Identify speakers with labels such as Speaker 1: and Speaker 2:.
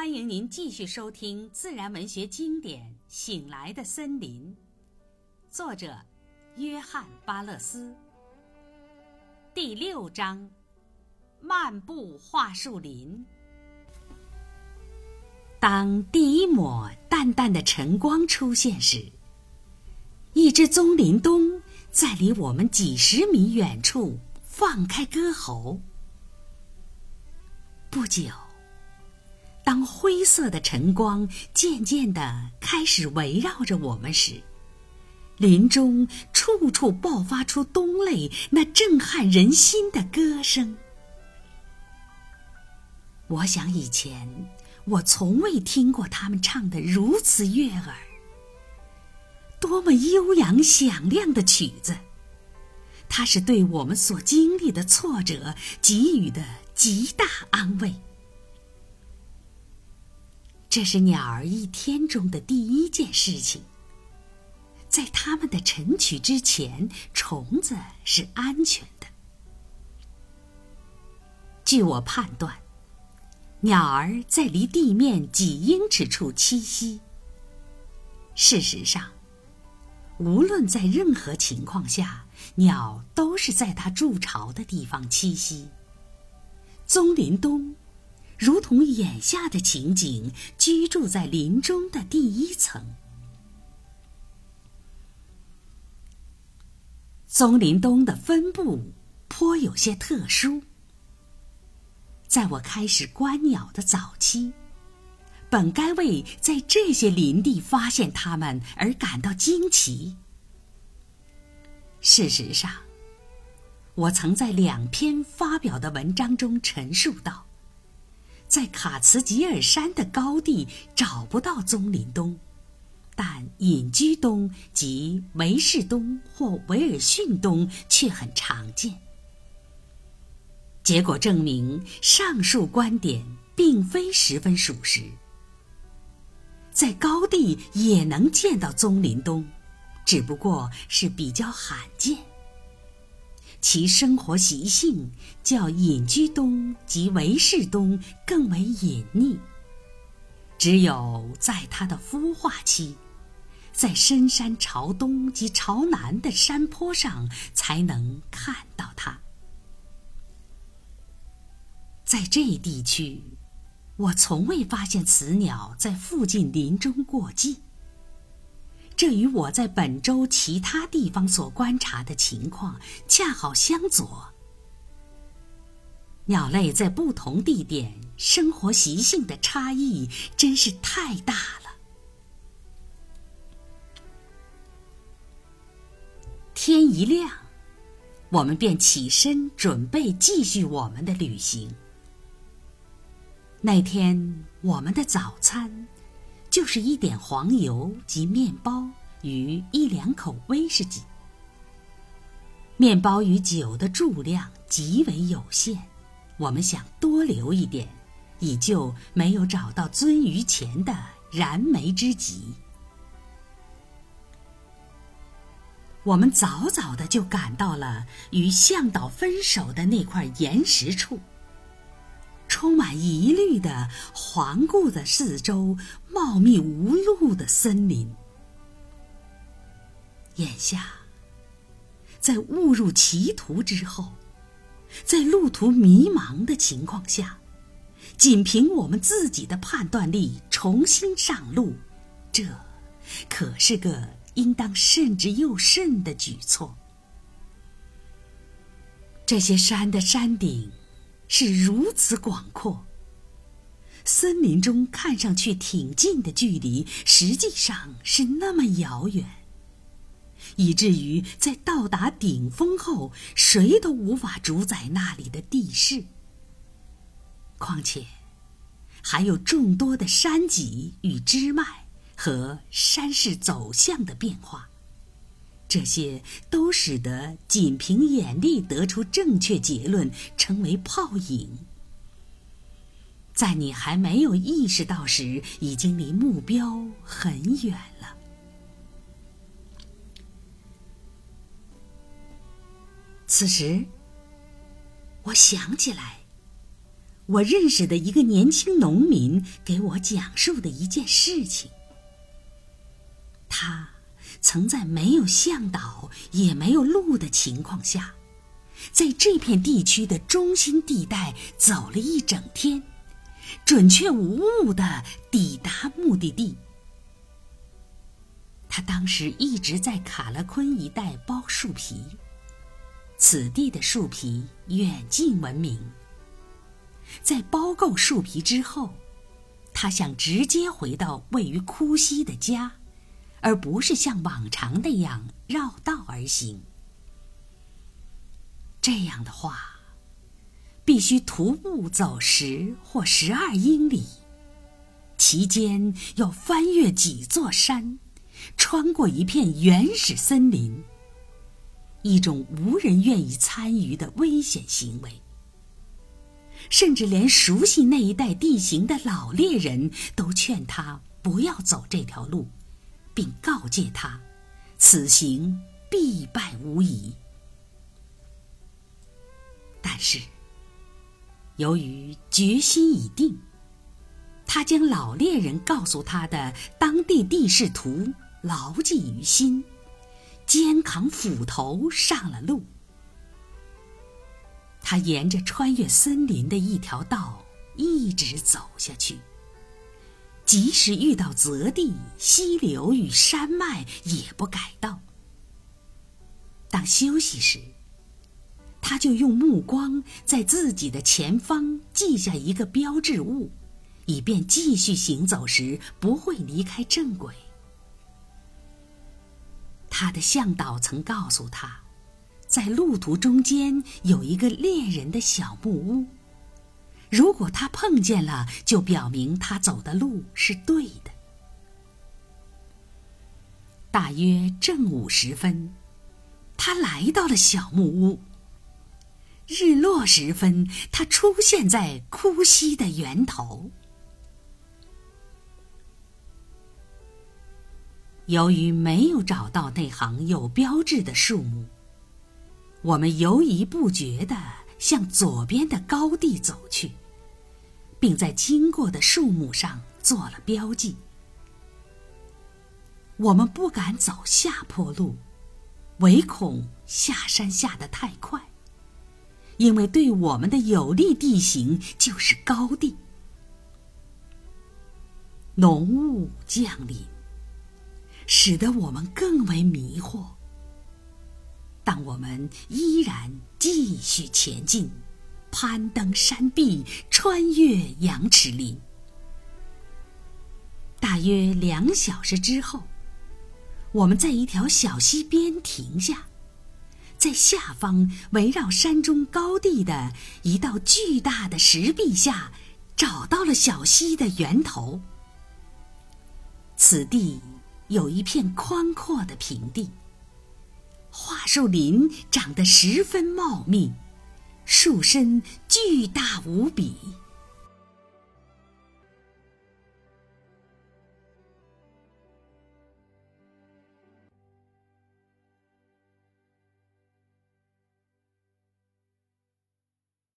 Speaker 1: 欢迎您继续收听自然文学经典《醒来的森林》，作者约翰·巴勒斯。第六章：漫步桦树林。当第一抹淡淡的晨光出现时，一只棕林冬在离我们几十米远处放开歌喉。不久。当灰色的晨光渐渐地开始围绕着我们时，林中处处爆发出冬类那震撼人心的歌声。我想以前我从未听过他们唱得如此悦耳。多么悠扬响亮的曲子！它是对我们所经历的挫折给予的极大安慰。这是鸟儿一天中的第一件事情。在它们的晨曲之前，虫子是安全的。据我判断，鸟儿在离地面几英尺处栖息。事实上，无论在任何情况下，鸟都是在它筑巢的地方栖息。棕林东。如同眼下的情景，居住在林中的第一层。棕林东的分布颇有些特殊。在我开始观鸟的早期，本该为在这些林地发现它们而感到惊奇。事实上，我曾在两篇发表的文章中陈述道。在卡茨吉尔山的高地找不到棕林东，但隐居东及梅氏东或维尔逊东却很常见。结果证明，上述观点并非十分属实。在高地也能见到棕林冬，只不过是比较罕见。其生活习性较隐居冬及维氏冬更为隐匿。只有在它的孵化期，在深山朝东及朝南的山坡上才能看到它。在这地区，我从未发现此鸟在附近林中过季。这与我在本州其他地方所观察的情况恰好相左。鸟类在不同地点生活习性的差异真是太大了。天一亮，我们便起身准备继续我们的旅行。那天我们的早餐。就是一点黄油及面包与一两口威士忌。面包与酒的注量极为有限，我们想多留一点，以救没有找到鳟鱼前的燃眉之急。我们早早的就赶到了与向导分手的那块岩石处。充满疑虑的环顾着四周茂密无路的森林。眼下，在误入歧途之后，在路途迷茫的情况下，仅凭我们自己的判断力重新上路，这可是个应当慎之又慎的举措。这些山的山顶。是如此广阔，森林中看上去挺近的距离，实际上是那么遥远，以至于在到达顶峰后，谁都无法主宰那里的地势。况且，还有众多的山脊与支脉和山势走向的变化。这些都使得仅凭眼力得出正确结论成为泡影，在你还没有意识到时，已经离目标很远了。此时，我想起来，我认识的一个年轻农民给我讲述的一件事情。他曾在没有向导也没有路的情况下，在这片地区的中心地带走了一整天，准确无误的抵达目的地。他当时一直在卡勒昆一带剥树皮，此地的树皮远近闻名。在包够树皮之后，他想直接回到位于枯西的家，而不是像往常那样绕道而行。这样的话，必须徒步走十或十二英里，其间要翻越几座山，穿过一片原始森林，一种无人愿意参与的危险行为。甚至连熟悉那一带地形的老猎人都劝他不要走这条路，并告诫他，此行必败无疑。但是，由于决心已定，他将老猎人告诉他的当地地势图牢记于心，肩扛斧头上了路。他沿着穿越森林的一条道一直走下去，即使遇到泽地、溪流与山脉，也不改道。当休息时，他就用目光在自己的前方记下一个标志物，以便继续行走时不会离开正轨。他的向导曾告诉他。在路途中间有一个猎人的小木屋，如果他碰见了，就表明他走的路是对的。大约正午时分，他来到了小木屋。日落时分，他出现在枯溪的源头。由于没有找到那行有标志的树木。我们犹疑不决地向左边的高地走去，并在经过的树木上做了标记。我们不敢走下坡路，唯恐下山下得太快，因为对我们的有利地形就是高地。浓雾降临，使得我们更为迷惑。但我们依然继续前进，攀登山壁，穿越羊齿林。大约两小时之后，我们在一条小溪边停下，在下方围绕山中高地的一道巨大的石壁下，找到了小溪的源头。此地有一片宽阔的平地。桦树林长得十分茂密，树身巨大无比，